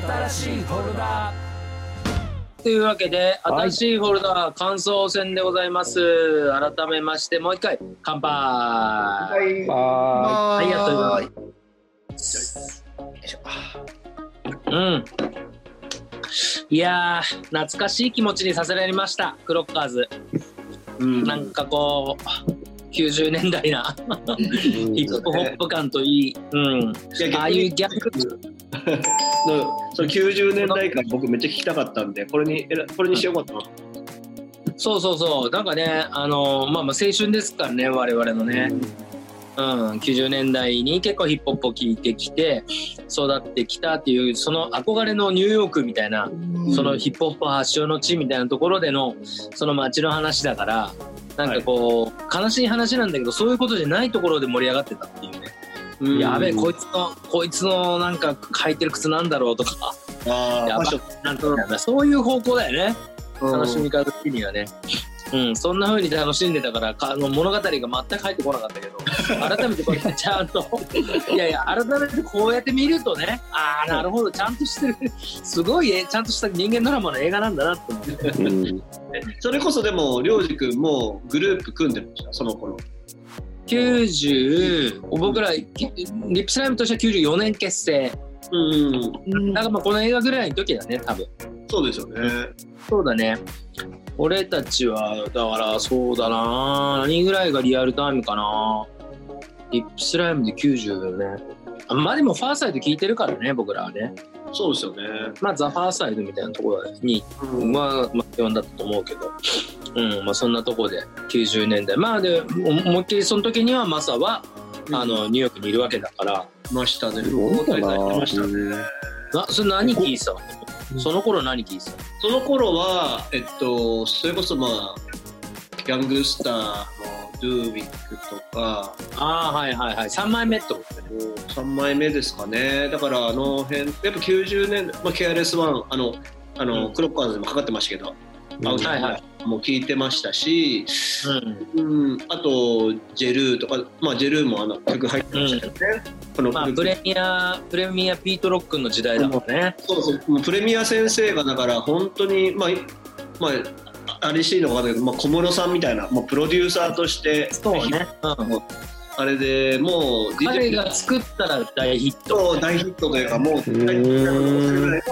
新しいフォルダというわけで、はい新しいフォルダー感想戦でございます。改めまして、もう一回、乾杯。はい。はい、やっております。うん。いやー、懐かしい気持ちにさせられました、クロッカーズ。うんなんかこう、90年代な。ヒップホップ感といい、うん、ああいうギャグ、の その90年代から僕めっちゃ聞きたかったんでこれにこれにしてよかったなそうそうそう、なんかね、あのまあ、まあ青春ですからね、我々のね。うん、90年代に結構ヒップホップを聴いてきて育ってきたっていうその憧れのニューヨークみたいな、そのヒップホップ発祥の地みたいなところでのその街の話だからなんかこう、悲しい話なんだけどそういうことじゃないところで盛り上がってたっていうね、うん。やべえこいつのこいつのなんか履いてる靴なんだろうとか。やばあそういう方向だよね。うん。楽しみ方的にはね。うん、そんな風に楽しんでたからかあの物語が全く入ってこなかったけど 改めてこうやってちゃんといやいや改めてこうやって見るとねああなるほどちゃんとしてる。すごいえちゃんとした人間ドラマの映画なんだなって思ってうん。それこそでも良二君もグループ組んでましたその頃。90僕らリップスライムとしては94年結成。うんだからまあこの映画ぐらいの時だね多分。そうですよね。そうだね俺たちはだからそうだな。何ぐらいがリアルタイムかな。リップスライムで90だよね。あまあでもファーサイド聞いてるからね僕らはね。そうですよね。まあザ・ファーサイドみたいなところにうん。まあ、まあ、呼んだったと思うけどうんまあそんなとこで90年代まあでも思いっきりその時にはマサはあのニューヨークにいるわけだからいましたねそうだなましたねなそれ何聞いてたのその頃何聞いてたの？その頃はえっとそれこそまあギャングスターのドゥービックとか。ああはいはいはい。3枚目ってことね。3枚目ですかね。だからあの辺やっぱ90年代、まあ、KRS-1 あのあの、うん。クロッカーズでもかかってましたけど、はいはい。も聞いてましたし、うん。うん、あとジェルーとか、まあ、ジェルーもあの曲入ってましたよね、このまあ、プ。レミア、プレミアピートロックの時代だもんね。そうそう。プレミア先生がだから本当にまあまああれしていいのか分かんないけど、まあ、小室さんみたいな、まあ、プロデューサーとしてそうね。うん。あれでもう彼が作ったら大ヒット。大ヒットというかもう大ヒットぐらいのやっ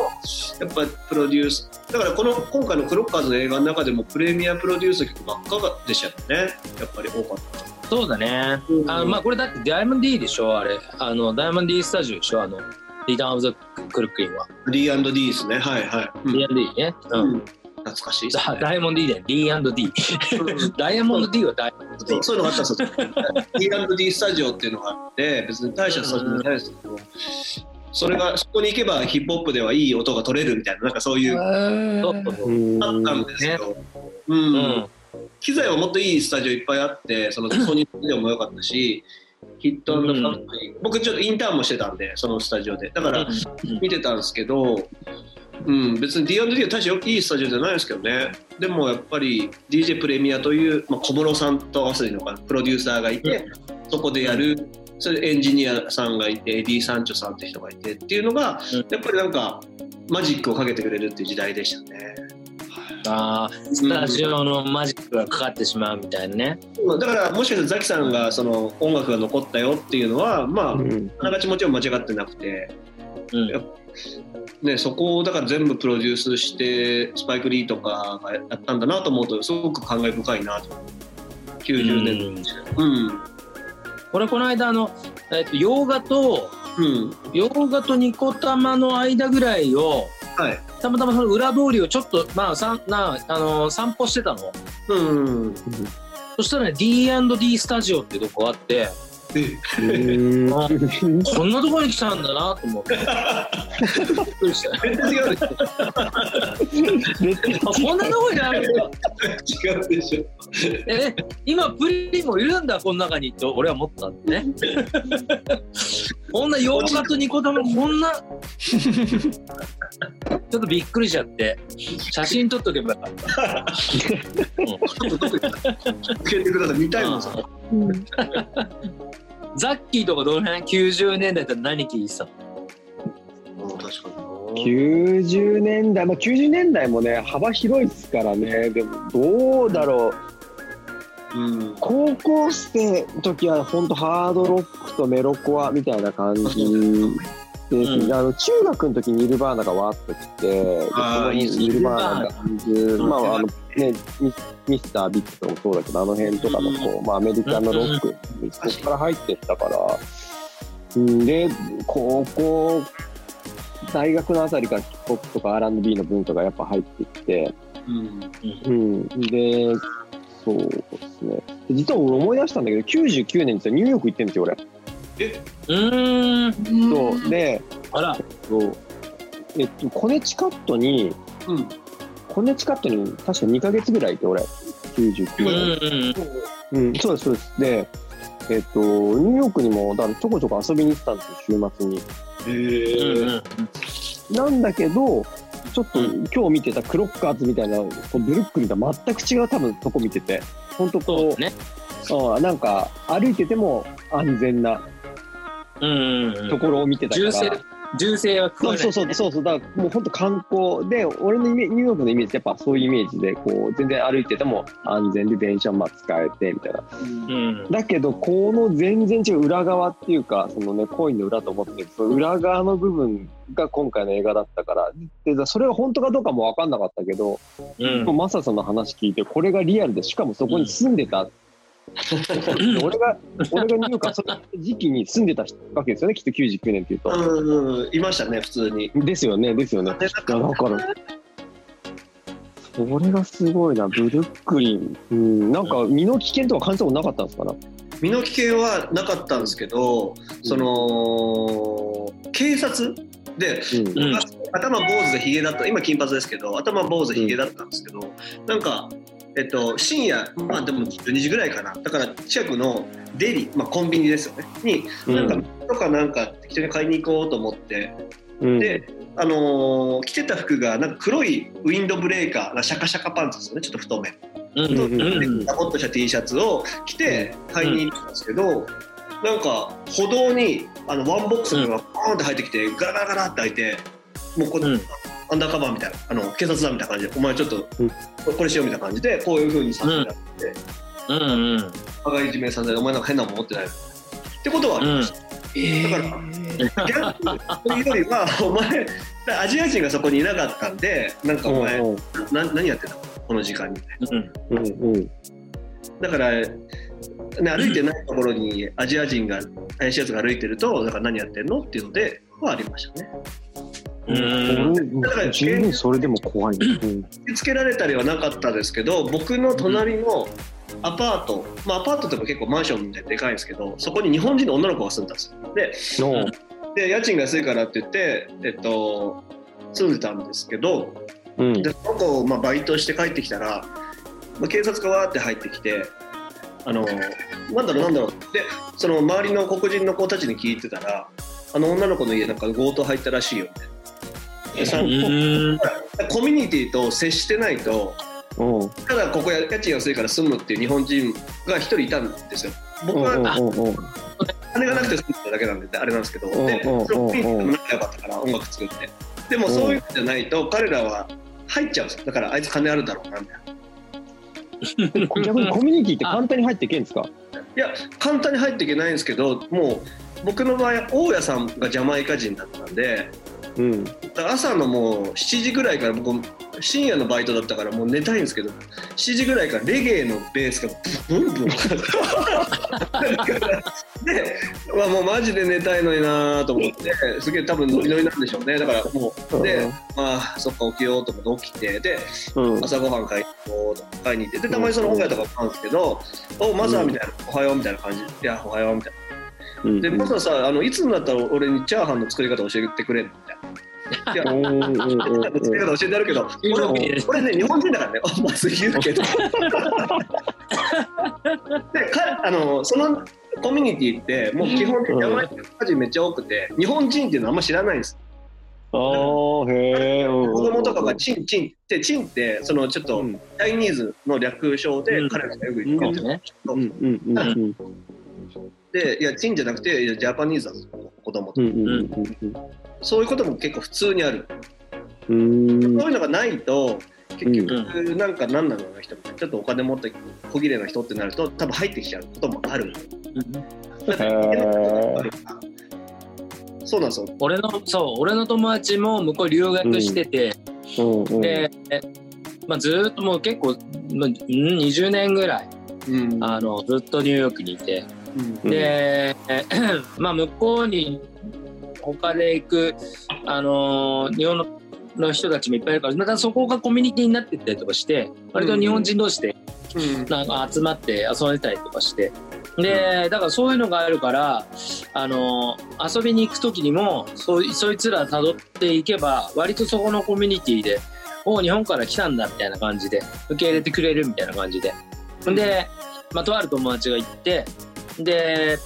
ぱプロデュースだからこの今回のクロッカーズの映画の中でもプレミアプロデュース曲ばっかでしたよねやっぱり多かったそうだね。うんあの、まあ、これだってダイヤモンド D でしょ？あれ。あの、ダイヤモンド D スタジオでしょ？あの、リターンオブザクルックリンは。D&D ですねはいはい、うん D&D ね。う。うんん懐かしいダダイヤモンド D だよ。D&D。ダイヤモンド D はダイヤモンド D そう。そういうのがあったんですよ。D&D スタジオっていうのがあって別に大したスタジオじゃないですけどそれがそこに行けばヒップホップではいい音が取れるみたいななんかそういうあったんですけど、ううん。ん。機材はもっといいスタジオいっぱいあってそのソニースタジオも良かったしヒットファクトリー僕ちょっとインターンもしてたんでそのスタジオで。だから見てたんですけど、うん、別に D&D は大していいスタジオじゃないですけどね。でもやっぱり DJ プレミアという、まあ、小室さんと合わせていいのかな。プロデューサーがいて、そこでやるそれエンジニアさんがいてエディ・サンチョさんって人がいてっていうのが、うん。やっぱりなんかマジックをかけてくれるっていう時代でしたね。ああ、スタジオのマジックがかかってしまうみたいなね。だからもしかしたらザキさんがその音楽が残ったよっていうのはまあうん。あながちもちろん間違ってなくて、うん。ね、そこをだから全部プロデュースしてスパイク・リーとかがやったんだなと思うとすごく感慨深いなと。90年うん。これこの間あの、えっと、洋画とうん。洋画とニコ玉の間ぐらいをはい。たまたまその裏通りをちょっとまあさんなあの散歩してたの。うんそしたらね D&D スタジオってとこがあってこんなところに来たんだなと思って。びっくりした全然違うでしょあこんなところにあるんだ。違うでしょ。え今プリンもいるんだこの中にと。俺は思ったんでね。こんな洋画とニコ玉こんな。ちょっとびっくりしちゃって。写真撮っとけばよかった、うん。ちょっとどこに教えてください。見たいもん。それザッキーとかどの辺90年代だったら何聞いてたの？かに90年代、まあ、90年代もね幅広いですからね。でもどうだろう。うん。高校生の時は本当ハードロックとメロコアみたいな感じです、うん。あの中学の時にニルバーナがわーっと来てニルバーナが30まああのねミミスター・ビッグとかもそうだけどあの辺とかのこう、まあ、アメリカのロックにそこから入ってったから、うん、で高校大学のあたりからヒップホップとか R&B の文化がやっぱ入ってきて、うんうん、で、そうですね。実は俺思い出したんだけど、99年ってニューヨーク行ってんですよ、俺。うーん。そう。で、あら。そうえっと、コネチカットに、うんコネチカットに確か2ヶ月ぐらいいて、俺。99うん年。うんうん、そうです、そうです。で、えっと、ニューヨークにも、だからちょこちょこ遊びに行ってたんですよ、週末に。うんうんなんだけど、ちょっとうん今日見てたクロッカーズみたいな、こうブルックリンとは全く違う多分とこ見てて、本当こう、ね。うんなんか歩いてても安全なうんうんうんところを見てたから。銃声銃声は聞こえない。そうそうそうそう。そうだからもう本当観光で俺のイメニューヨークのイメージってやっぱそういうイメージでこう全然歩いてても安全で電車もまあ使えてみたいな。うん。だけどこの全然違う裏側っていうかそのねコインの裏と思ってるその裏側の部分が今回の映画だったから。でそれが本当かどうかも分かんなかったけど、うん。マサさんの話聞いてこれがリアルでしかもそこに住んでた、俺が俺がニューヨーク遊びに行った時期に住んでたわけですよねきっと99年っていうと。うんいましたね普通にですよね、ですよね。だから、それがすごいな、ブルックリン。うん、なんか身の危険とか感じたことなかったんですかね。身の危険はなかったんですけど、その警察で、うん。うん頭坊主でヒゲだった今金髪ですけど頭坊主でヒゲだったんですけど、なんか、えっと、深夜まあでも12時ぐらいかな。だから近くのデリ、まあ、コンビニですよね。になんか、とかなんか適当に買いに行こうと思って。うん、で、あのー着てた服がなんか黒いウィンドブレーカーシャカシャカパンツですよね。ちょっと太め。うんうんうん。ダボっとした T シャツを着て買いに行ったんですけど、なんか歩道にあのワンボックスがバーンって入ってきてガラガラガラって開いてもうこ、うんアンダーカバーみたいなあの警察だみたいな感じでお前ちょっとうん。ここれしようみたいな感じでこういうふうにさせてやって、うん。うん羽交い締めさせてお前なんか変なもん持ってないってことはありました、だからギャングというよりは お前アジア人がそこにいなかったんでなんかお前、うんな何やってんのこの時間に。うん。うんうん。だから、ね、歩いてないところにアジア人が怪しいやつが歩いてるとだから何やってんの？っていうのではありましたねうん。俺十分それでも怖い、うん。つけられたりはなかったですけど僕の隣のアパート、まあ、アパートっても結構マンションみたいにでかいん。ですけどそこに日本人の女の子が住ん。だん。ですよで家賃が安いからって言って、えっと、住ん。でたん。ですけどうん。でその子、まあ、バイトして帰ってきたら、まあ、警察がわーって入ってきてあのなん。だろうなん。だろうでその周りの黒人の子たちに聞いてたらあの女の子の家なん。か強盗入ったらしいよみたいなでさうん。コミュニティと接してないとうんただここ家賃安いから住むっていう日本人が一人いたんですよ。僕は金がなくて住んでただけなんであれなんですけど。うん。でうん。そのコミュニティも仲良かったから音楽作って。でもそういうのじゃないと彼らは入っちゃうんですよ。だからあいつ金あるだろうなみたいな。逆にコミュニティって簡単に入っていけんですか？いや簡単に入っていけないんですけどもう僕の場合大家さんがジャマイカ人だったんでうん朝のもう7時ぐらいから僕深夜のバイトだったからもう寝たいんですけど7時ぐらいからレゲエのベースがブンブン。で、まあ、もうマジで寝たいのになと思ってすげえ多分ノリノリなんでしょうね。だからもうでまあそっか起きようと思って起きてでうん。朝ごはん買いと買いに行ってでたまにその本屋とか買うんですけど「おマサ」みたいな「おはよう」みたいな感じ「いやおはよう」みたいな。うん。で、マサさ、あのいつになったら俺にチャーハンの作り方教えてくれんのみたいな。いや、教えてやるけど、俺うん俺ね、日本人だからね、あまず言うけど。でかあのそのコミュニティって、もう基本的にジャマイカ人めっちゃ多くて、日本人っていうのはあんま知らないんです。ああへえ子子供とかがチンチン。って、チンって、そのちょっとうん。チャイニーズの略称で、うん彼らがよく言ってるんですよ。ねうんうんうんうんで、いや、チンじゃなくて、いやジャパニーズなんですよ、子供と。うんうんうんうんそういうことも結構普通にある。うーん。そういうのがないと結局なんか何なのあの人みたいなちょっとお金持って小切れな人ってなると多分入ってきちゃうこともある。そうなんですよ。俺のそう俺の友達も向こう留学してて、うんうん。で、まあ、ずーっともう結構、まあ、うん20年ぐらいうん。あのずっとニューヨークにいて。うんで、まあ、向こうに他で行く、あのー日本のの人たちもいっぱいいるからまたそこがコミュニティになってったりとかして割と日本人同士でうん。なんか集まって遊んでたりとかして。でだからそういうのがあるから、あのー遊びに行く時にもそいそいつら辿っていけば割とそこのコミュニティで「おう日本から来たんだ」みたいな感じで受け入れてくれるみたいな感じで。で、まあ、とある友達が行ってで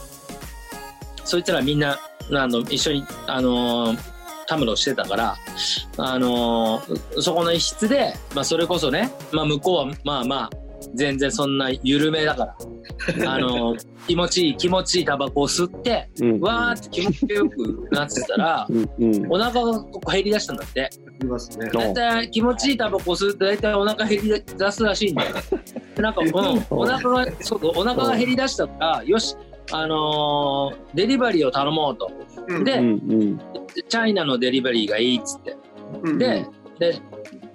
そいつらみんなあの一緒に、あのーたむろしてたから、あのーそこの一室で、まあ、それこそね、まあ、向こうはまあまあ全然そんな緩めだから、あのー気持ちいい気持ちいいタバコを吸ってうん。わーって気持ちよくなってたらうんうん。お腹が減りだしたんだって。いますね。大体気持ちいいタバコを吸うと大体お腹減り出すらしいんだよ。で なんか、うん、お腹がそうお腹が減り出したからよしあのーデリバリーを頼もうと。うん。でうんうん。チャイナのデリバリーがいいっつって。うんで、で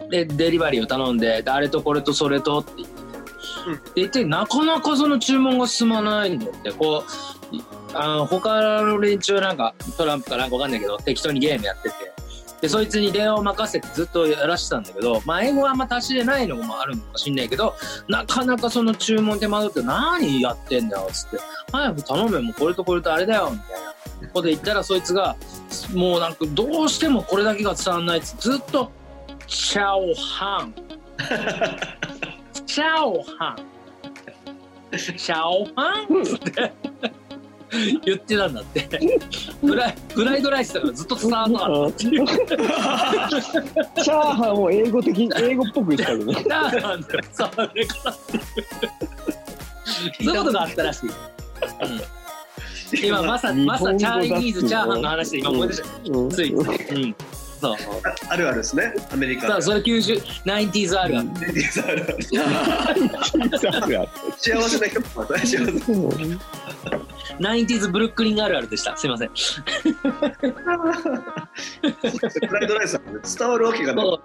でデリバリーを頼んでであれとこれとそれとって。言って、なかなかその注文が進まないんだって。こういあの他の連中はなんかトランプかなんかわかんないけど適当にゲームやっててでそいつに電話を任せてずっとやらしてたんだけどまあ英語はあんま達しでないのもあるのかもしんないけどなかなかその注文手間取って何やってんだよっつって。早く頼めもうこれとこれとあれだよみたいなこと言ったらそいつがもうなんかどうしてもこれだけが伝わんないっつずっと 「チャオハン」「チャオハン」「チャオハン」っつって 言ってたんだって。フライフライドライスだからずっと伝わんなかったっていうチャーハンを英語的英語っぽく言ったけどね。チャーハンで伝わるからっていうそういうことがあったらしい、うん。今まさまさチャイニーズチャーハンの話で今思い出した。うん。つい。うん。そう。あるあるですね、アメリカ。さあそれ90 90s ある。あるレディースある。ある。う 幸せな人も幸せ。ん 90s ブルックリンあるあるでした。すいません。フライドライスは伝わるわけがない。そ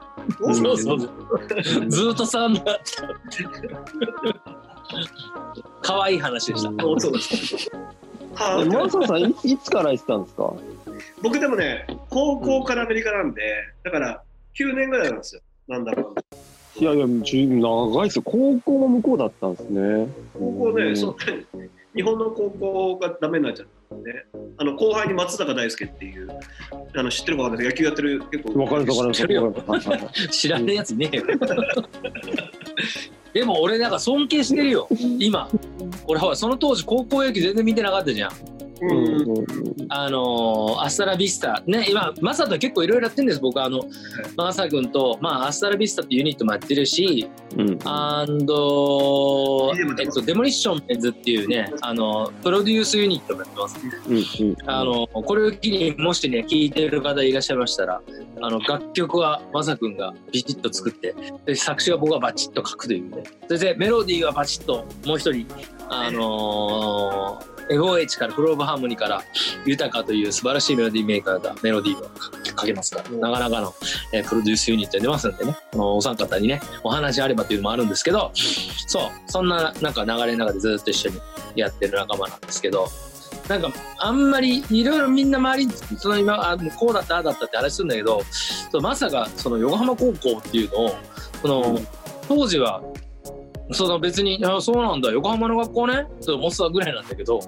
う。そうずーっと触んなかった可愛い話でした。そうそうです。はあマサさんいいつから行ってたんですか？僕でもね、高校からアメリカなんで、だから9年ぐらいなんですよ。なんだろう。いやいや十長いですよ。高校も向こうだったんですね。高校ね、うん。そう日本の高校がダメになっちゃったん。で、あの後輩に松坂大輔っていう、あの知ってるかわかんない野球やってる結構。わかるわかるわかる知らねえやついねえよ。でも俺なんか尊敬してるよ。今。俺ほらその当時高校野球全然見てなかったじゃんあのーアスタラビスタ。ね今マサと結構いろいろやってるんです僕。あのマサ君とまあアスタラビスタっていうユニットもやってるしうん。アンドえっと、デモリッションメンズっていうね、あの、プロデュースユニットもやってます。うんうん。あの、これを機にもしね、聴いてる方いらっしゃいましたら、あの、楽曲はまさくんがビチッと作って、で、作詞は僕がバチッと書くというね。そしてメロディーはバチッともう一人、あのー FOH から、フローバーハーモニーから、豊かという素晴らしいメロディーメーカーがメロディーをかけますから、なかなかの、えープロデュースユニットに出ますんでね、あのお三方にね、お話あればというのもあるんですけど、そう、そんななんか流れの中でずっと一緒にやってる仲間なんですけど、なんかあんまりいろいろみんな周りにその今あもうこうだったああだったって話するんだけどまさかその横浜高校っていうのをその、当時はその別に「あそうなんだ。横浜の学校ね」と思ってたぐらいなんだけど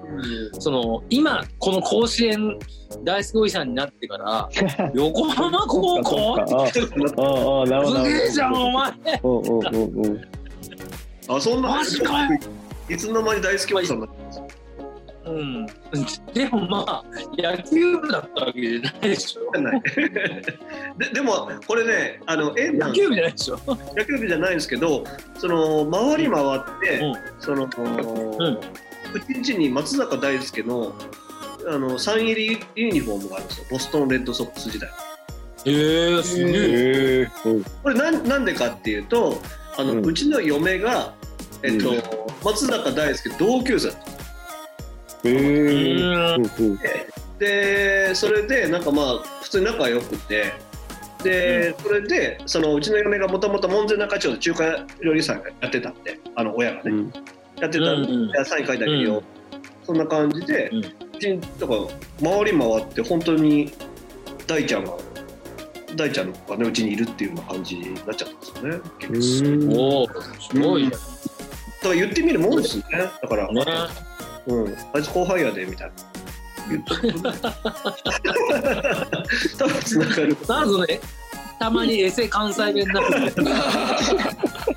その今この甲子園大好きおじさんになってから 横浜高校？ああああなるほどすげえじゃんお前。うんうんうんうん。あ、そんなマジかよ。いつの間に大好きおじさんになったんですか？うん。でもまあ野球部だったわけじゃない。でしょない。ででもこれねあの縁野球部じゃないでしょ。野球部じゃないんですけどその回り回って、うん。その、ん。うちんちに松坂大輔のあのサイン入りユニフォームがあるんですよ。ボストン・レッドソックス時代。えー、すげえ。これなんなんでかっていうとあの、ううんちの嫁が、えっとうん。松坂大輔同級生だった。へえ。うん。うんうんでそれでなんかまあ普通に仲良くてで、それでそのうちの嫁がもともと門前仲町で中華料理屋さんやってたんであの親がね、うん。やってたんで、うんうん。いやサイン書いてあげるよ、うん。そんな感じで、うん。だから回り回って本当に大ちゃんが大ちゃんがねうちにいるっていうような感じになっちゃったんですよね。結局うん。おお、すごいね。だから言ってみるもんですね。だから、ね。うん、あいつ後輩やでみたいな言っとくと多分つながるなんぞね、たまにエセ関西弁だ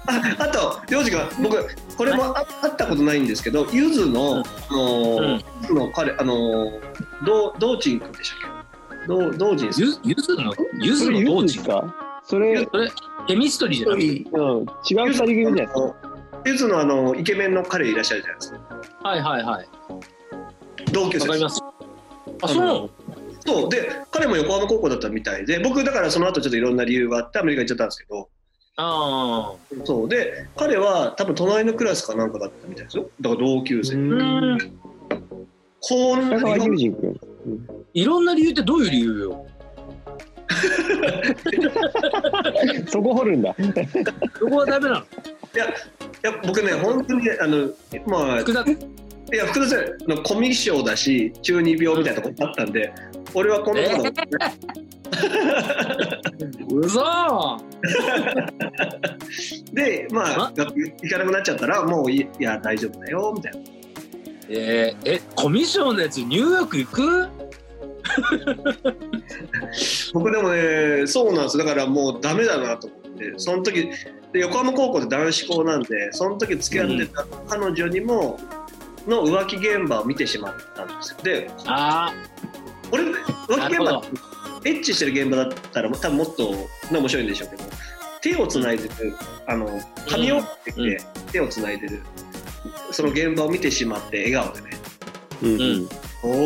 ああと洋次が僕これもああったことないんですけどゆずの、うんあのうんゆずの彼あのどう道珍君でしたっけ？どう道珍さんゆゆずの、ゆずの道中。ズか？それ、それ、ケミストリーじゃなくて？うん、違う二人組じゃないですか。ゆずのあのイケメンの彼いらっしゃるじゃないですかはいはいはい。同級生わかります。あ、そう。そうで彼も横浜高校だったみたいで僕だからその後ちょっといろんな理由があってアメリカ行っちゃったんですけどあそうで彼は多分隣のクラスかなんかだったみたいですよだから同級生、あ。うん。こんな北川日本悠仁君。いろんな理由ってどういう理由よ？そこ掘るんだ。そこはダメなの？いや僕ね本当にねあのまあ複雑。いや福田さんのコミュ障だし中二病みたいなとこあったんで俺はこの子の、うそ でまああ？学校行かなくなっちゃったらもういいや大丈夫だよみたいな。えー、え、コミッションのやつニューヨーク行く？僕でもねそうなんですだからもうダメだなと思って。その時で横浜高校で男子校なんでその時付き合ってた彼女にも、の浮気現場を見てしまったんですよ。であ俺浮気現場エッチしてる現場だったら多分もっと、ね、面白いんでしょうけど手をつないでるあの髪を持ってきて、うん。手をつないでるその現場を見てしまって笑顔でね。うんうん。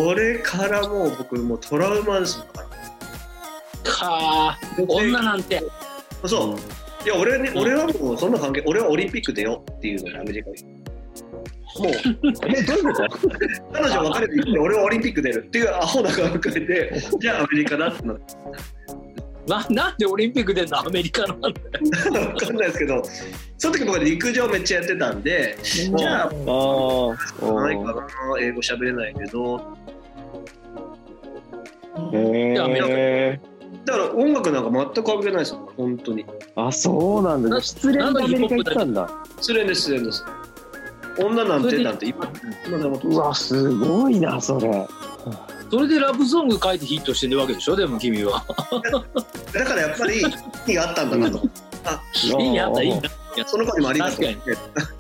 これからもう僕もうトラウマですだからあ。かー女なんて。そう。いや俺,、ね、うん。俺はもうそんな関係俺はオリンピック出ようっていうのにアメリカにもうえ、どういうこと？彼女別れていって俺はオリンピック出るっていうアホな考えでじゃあアメリカだってなってななんでオリンピック出んの？アメリカのなんだよ分かんないですけどその時僕は陸上めっちゃやってたんでじゃあああ。ないかな英語喋れないけどへえ。だから音楽なんか全く関係ないですよ本当にあ、そうなんだ。な失恋でアメリカ行ったんだ。失恋です失恋です女なんてなんて今今でもうわ、すごいな、それ。それでラブソング書いてヒットしてるわけでしょでも君は。だからやっぱり意味があったんだなといいねあったいいね。その子にもありがとう確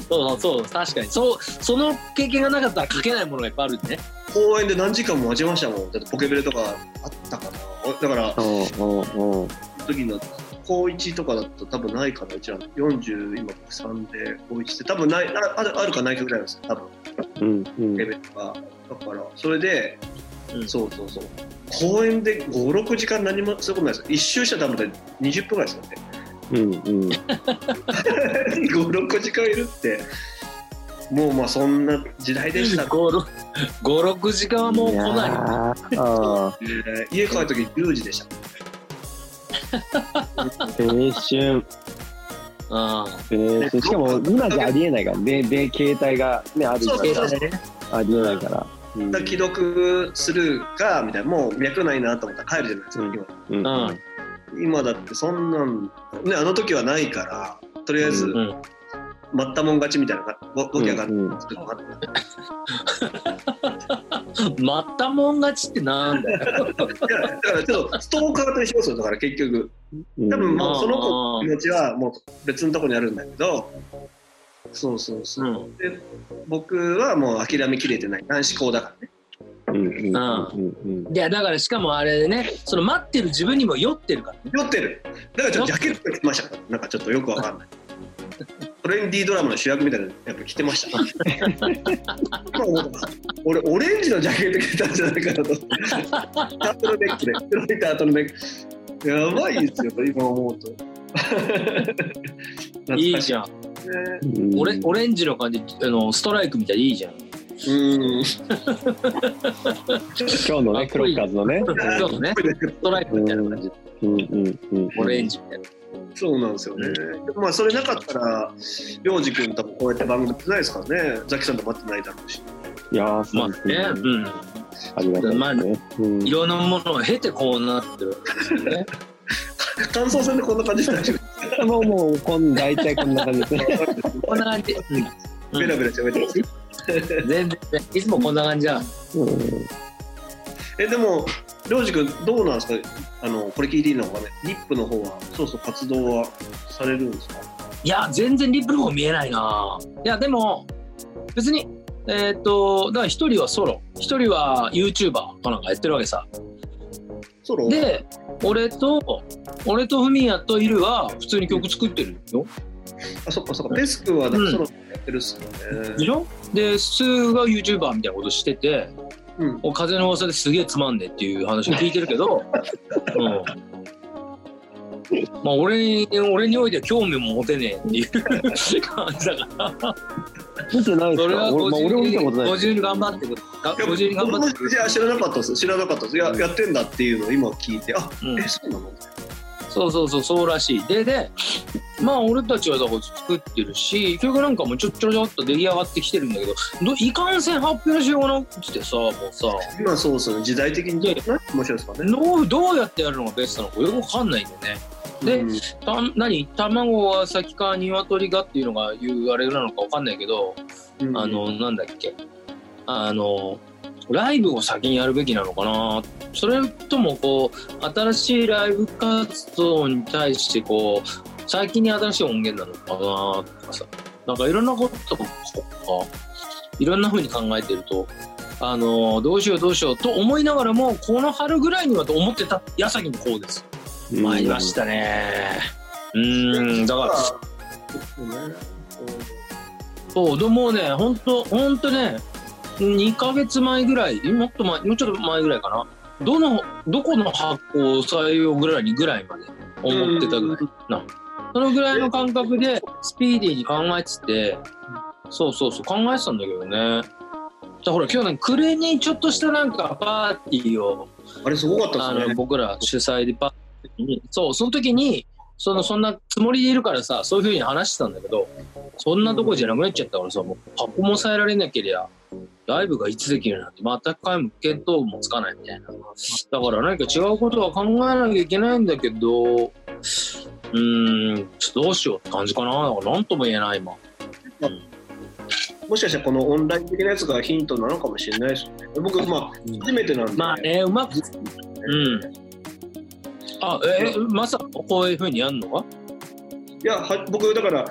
そうそう確かにそうその経験がなかったら書けないものがいっぱいあるんでね。公園で何時間も待ちましたもんだってポケベルとかあったかなだからうんうんうん。時の高1とかだと多分ないかな。うちら40今僕3で高1って多分ないああるあるかないかぐらいなんですよ多分。うんうん。ポケベルとかだからそれで、うん。そうそうそう。公園で56時間何もすることないですよ。一周したら多分ね20分ぐらいですよね。うんうん。56時間いるって。もうまあそんな時代でした、5、6時間はもう来ない。やー。あえー家帰る時10時でした 春。あえー、しかも今じゃありえないからね、で、携帯がね、あるかそうそうそうら、ありえないから。うん。だから既読するかみたいな。もう脈ないなと思ったら帰るじゃないですか、うん。今。う。うん。今だってそんなんねあの時はないからとりあえずうん。待ったもん勝ちみたいなわわけわかんうんない作るのがあったまたもん勝ちってなんだよ。だからちょっとストーカーと一緒ですよだから結局。うん。多分もうその子の気持ちはもう別のとこにあるんだけどそうそうそう、うんで僕はもう諦めきれてない。男子校だからね。うんうんうんうん。いやだからしかもあれでねその待ってる自分にも酔ってるからね。酔ってる。だからちょっとジャケット着てましたからなんかちょっとよくわかんないトレンディードラマの主役みたいなのやっぱ着てました。俺オレンジのジャケット着てたんじゃないかなと。タートルネックで黒いタートルネック。やばいですよ 今思うと。いいじゃん。ん。うんオレオレンジの感じあのストライクみたいでいいじゃん。うん。今日のね、クロッカーズのね。ちょっとね、ストライクみたいな感じ。うんうんうん。オレンジみたいな。そうなんですよね。でもまあそれなかったら、涼く君多分こうやって番組ってないですからね。ザキさんと待ってないだろうし。いやー、まあそうですね。ね、うん。ありがたいね。うんいろんなものを経てこうなってるわけですよね。感想戦でこんな感じで大丈夫もう、もう、こん、大体こんな感じですね。こんな感じ。うんベラベラ喋ってます。全然、いつもこんな感じじゃん。うんえ、でも、涼く君どうなんですか？あの、これ聞いていいのかね？リップの方は、そうそう活動はされるんですか？いや、全然リップの方見えないな。いや、でも、別に、えーっと、だから一人はソロ、一人は YouTuber かなんかやってるわけさ。ソロ？で、俺と、俺とフミヤとイルは普通に曲作ってるよ。あ、そっかそっか。デスクはだからソロやってるっすよね。でしょ？で、スーが YouTuber みたいなことしてて、うん。お風の噂ですげえつまんねえっていう話を聞いてるけど、うん。まあ俺に、俺においては興味も持てねえっていう感じだから。見てないですそれはか俺,、まあ、俺も見たことないです。50に頑張ってくる。がいや50に頑張ってくる。いや知らなかったです。知らなかったです。いや、やってんだっていうのを今聞いて、あ、うんえ、そうなの？そうそうそう、そうらしい。で、で、まあ俺たちはだから作ってるし、曲なんかもちょっちょろちょろっと出来上がってきてるんだけど、どいかんせん発表しようがなくてさ、もうさ、今そうですよね。時代的に何面白いですかね。どうどうやってやるのがベストなのかよくわかんないんだよね。でうんた何？卵は先か鶏がっていうのが言うあれなのかわかんないけど、うんあの、なんだっけ、あの、ライブを先にやるべきなのかなそれともこう、新しいライブ活動に対してこう、最近に新しい音源なのかなとかさ、なんかいろんなこととか、いろんな風に考えてると、あの、どうしようどうしようと思いながらも、この春ぐらいにはと思ってた矢先の方です。参りましたね。うーん、だから、そうでもね、ほんと、ほんとね、2ヶ月前ぐらい、もっと前、もうちょっと前ぐらいかな。どの、どこの発行採用ぐらいにぐらいまで思ってたぐらいな。そのぐらいの感覚で、スピーディーに考えてて、そうそうそう、考えてたんだけどね。だほら、今日ね、暮れにちょっとしたなんかパーティーを、あれすごかったあですね。の僕ら主催でパーティーに、そう、その時に、そのそんなつもりでいるからさ、そういうふうに話してたんだけど、そんなとこじゃなくなっちゃったからさ、もう箱も抑えられなけりゃ、ライブがいつできるなんて全く回も見当もつかないみたいな。だから何か違うことは考えなきゃいけないんだけど、うーん、どうしようって感じかな。何とも言えない今。もしかしたらこのオンライン的なやつがヒントなのかもしれないですよね。僕、まあ、初めてなんで。まあね、うまく、うん。あ、えーまさかこういうふうにやるのかいや、は僕、だから、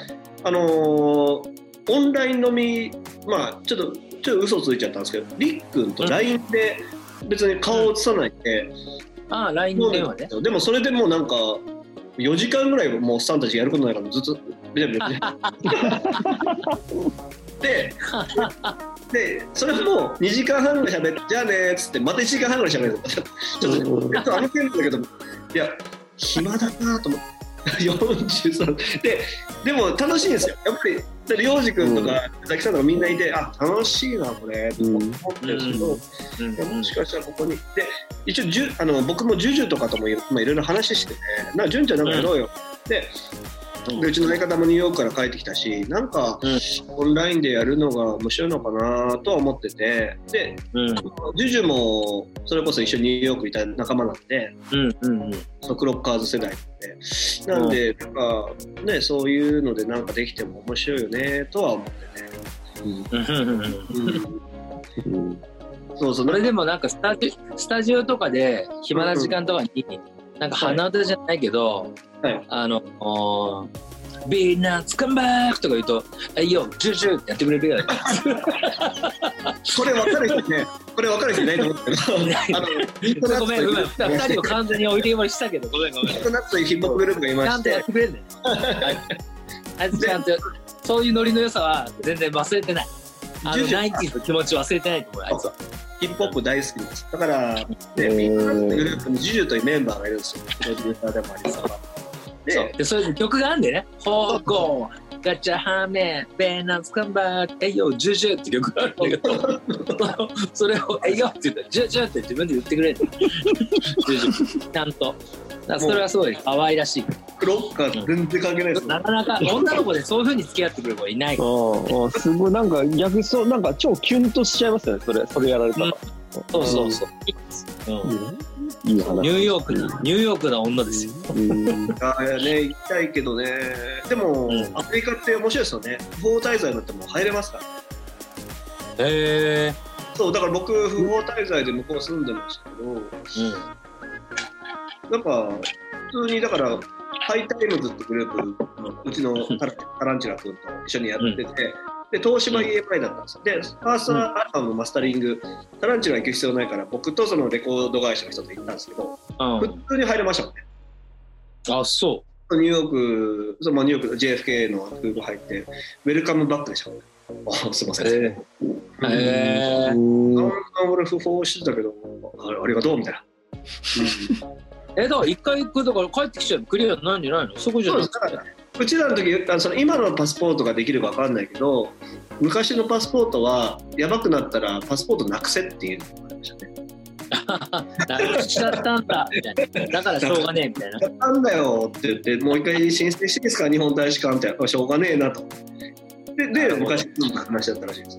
あのーオンライン飲み、まあ、ちょっと、ちょっと嘘ついちゃったんですけど、りっくんと LINE で別に顔を映さないで、あ、LINE 電話ね。でもそれでもうなんか、4時間ぐらいもうスタンたちやることないからずっと ででそれも2時間半ぐらい喋ってじゃあねーっつってまた1時間半ぐらい喋るちょっとちょっとあの件だけどいや暇だなと思って 43ででも楽しいんですよ。やっぱりで涼く君とか佐々木さんとかみんないてあ楽しいなこれ。と思ってるんですけど、うん。いやもしかしたらここに。で一応じゅあの僕もジュジュとかともいろ,、まあ、いろ話しててなんか純ちゃんなんかやろうよ、ででうちの相方もニューヨークから帰ってきたしなんか、うん。オンラインでやるのが面白いのかなとは思っててでうん。ジュジュもそれこそ一緒にニューヨークいた仲間なんでうんうんうん。そのクロッカーズ世代なんで。なんで、なんかねそういうのでなんかできても面白いよねとは思ってね、うん。うん。うん。うんうんそうそう。それでもなんかスタジスタジオとかで暇な時間とかに、なんか鼻歌じゃないけど、はい。あの「ビーナッツカンバック」とか言うと「はいよジュジュ」ってやってくれるよね。これ分かる人ね。これ分かる人いないと思うけど。ごめんごめん。二人を完全に置いてけぼりしたけどごめんごめん。ナッツというヒップホップグループがいまちゃんとやっしててくれんねあいつちゃんとそういうノリの良さは全然忘れてない。あのナインティーズの気持ち忘れてないと思う、あいつは。ヒップホップ大好きです。だから、ね、ビートランスのグループにジュジュというメンバーがいるんですよ。プロデューサーでもありさで、そういう曲があるんでね。ホーゴー、ガチャハメ、ベーナンスカンバー、エイヨ、ジュジュって曲があるんだけど、それを、エイヨって言ったら、ジュジュって自分で言ってくれる。ジュジュ、ちゃんと。それはすごい可愛らしい。クロッカー全然関係ないですよ。なかなか女の子でそういう風に付き合ってくれる子いないから。すごい、なんか逆にそう、なんか超キュンとしちゃいますよね、それ、それやられたら。そうそうそう。うんいい話。ニューヨークに、ニューヨークな女ですよ。うんああ、いやね、行きたいけどね。でも、うんアメリカって面白いですよね。不法滞在になっても入れますから。へえ。そう、だから僕、不法滞在で向こう住んでましたけど、うん。なんか、普通に、だから、ハイタイムズってグループのうちのタラタランチュラ君と一緒にやってて、で、東芝 EMI だったんですよ。で、ファーストアルバムのマスタリング、タランチュラ行く必要ないから、僕とそのレコード会社の人と行ったんですけど、うん普通に入れましたもんね。あ、そニューヨーク、そうまあ、ニューヨークの JFK の空港入って、 welcome back でしたもんね。あすいません。え。うんあん俺不法してたけどあありがとうみたいな。え、だから一回行くだから帰ってきちゃうの？クリアなんじゃないの？そこじゃないですだからうちらの時あのその今のパスポートができるか分かんないけど昔のパスポートはやばくなったらパスポートなくせっていうのがありましたね。なくしちゃったんだみたいな。だからしょうがねえみたいな。なんだよって言ってもう一回申請していいですか？日本大使館ってやっぱしょうがねえなと。でで昔の話だったらしいです。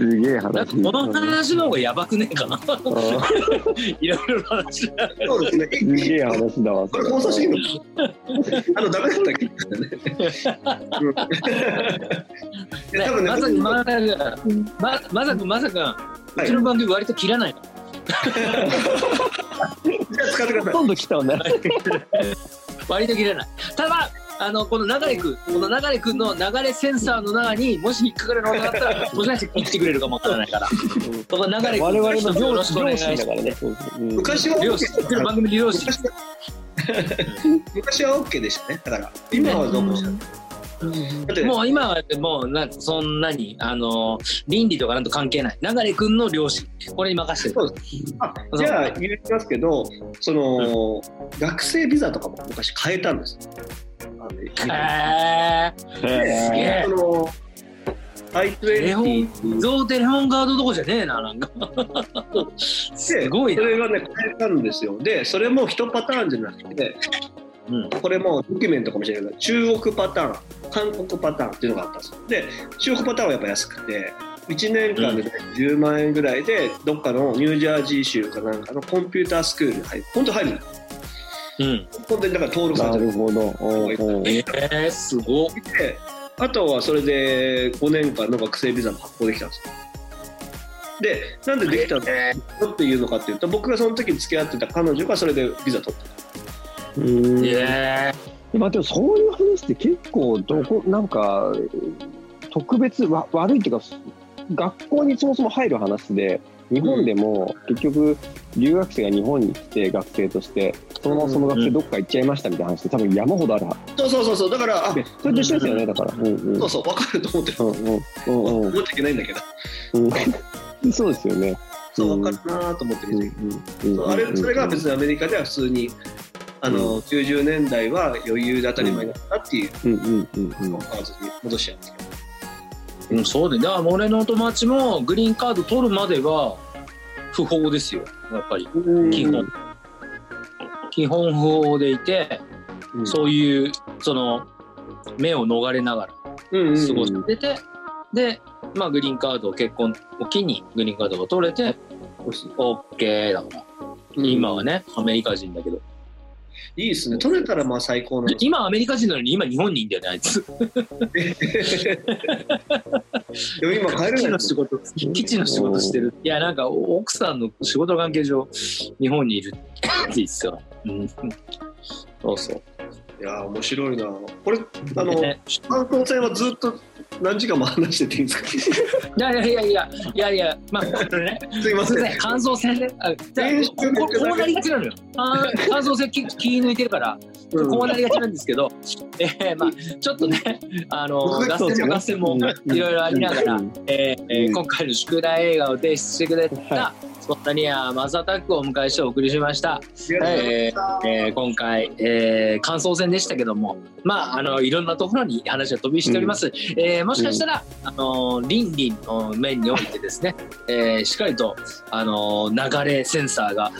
すげえなん話。かこの話の方がやばくねえかな。いろいろ話だ。そうですね。すげえ話だわ。これ放送していいの？あのダメだったっけ？多分ねまさくん、まさままさくん、まさくん、うちの番組割と切らないの。じゃあ使ってください。ほとんど来たわね。割と切れない。ただ、あの、この流れくん、この流れくんの流れセンサーの中にもし引っかかるのがあったら、もしかして切ってくれるかもわからないから。その流れくん、我々のよ両親。だからね。昔は漁師、うちの番組漁師。昔は昔は OK でしたね。だから今はどうかしら。だってもう今はもうなんかそんなにあの倫理とかなんと関係ない流れ君の漁師これに任せてるそうあじゃあ言いますけど、その、学生ビザとかも昔変えたんですよ。あの日本へえすげえ。そのテレホン I20 ゾウテレホンガードどこじゃねえななんか。すごいな。それがね変えたんですよ。でそれも一パターンじゃなくてうん。これもドキュメントかもしれない。けど中国パターン韓国パターンっていうのがあったんですよ。で中国パターンはやっぱ安くて1年間で10万円ぐらいでどっかのニュージャージー州かなんかのコンピュータースクールに入る。本当入るのうん。本当にだから登録されてる。なるほど。えー、すごっ。であとはそれで5年間の学生ビザも発行できたんですよ。でなんでできたの？っていうのかっていうと僕がその時に付き合ってた彼女がそれでビザ取った。うんえまあでもそういう話って結構どこなんか特別わ悪いっていうか学校にそもそも入る話で日本でも結局留学生が日本に来て学生としてそのままその学生どっか行っちゃいましたみたいな話って多分山ほどあるはそうそうそうそう。だからそれと一緒ですよねだから。うんうん。そうそう分かると思ってる。うんうんうん。思っちゃいけないんだけど。うん。そうですよね。そう分かるなと思って見てるうんそうあれそれが別にアメリカでは普通にあの90年代は余裕で当たり前だったっていううんうんうんうん。カードに戻しちゃうんですけど。うん、そうでだから俺の友達もグリーンカード取るまでは不法ですよやっぱり基本。基本不法でいて、うん。そういうその目を逃れながら過ごしてて、で、まあ、グリーンカードを結婚を機にグリーンカードが取れて OK だから、今はねアメリカ人だけどいいですね。取れたらまあ最高なの。今アメリカ人なのに今日本にいんだよねあいつ。でも今帰れ基地ないの仕事基地の仕事してる。いやなんか奥さんの仕事関係上日本にいるって言ってたよ、うん、そうそういやー面白いなこれあのね。観光船はずっと何時間も話してていいんですか？いやいやいやいやいやいやまあこれね。すいますせん。いません乾燥船ね。あじこうなりがちなのよ。あー乾燥船気気抜いてるから。うん。こうなりがちなんですけど、えーまあ、ちょっとね、あの僕が脱線も脱線もいろいろありながら、うん。えーえー今回の宿題映画を提出してくれた、はそんなにはマザータックをお迎えしてお送りしました。えーえー今回、えー、感想戦でしたけども、まあ、あのいろんなところに話が飛びしております。えーもしかしたら、あの倫理の面においてですね、えーしっかりと、あの流れセンサーが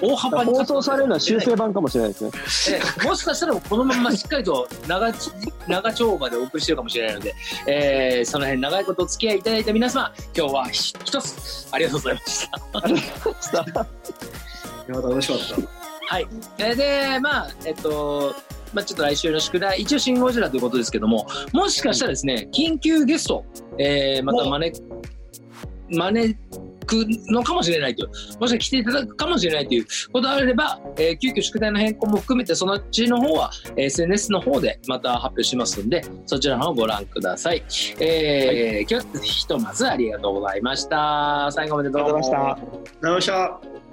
大幅に放送されるのは修正版かもしれないですね。えーもしかしたらこのまましっかりと長ち長丁場でお送りしてるかもしれないので、えーその辺長いことお付き合いいただいた皆様今日はひ一つありがとうございました。ます いや楽しかったはい、えーでまあえっとまあ、ちょっと来週の宿題、一応、シン・ゴジラということですけども、もしかしたらですね、緊急ゲスト、えーまた招く、招くのかもしれないという、もしかしたら来ていただくかもしれないということがあれば、えー急遽宿題の変更も含めて、そのうちの方は、えー SNS の方でまた発表しますので、そちらの方をご覧ください。えー今日はひとまずありがとうございました。最後までどうも。ありがとうございました。ありがとうございました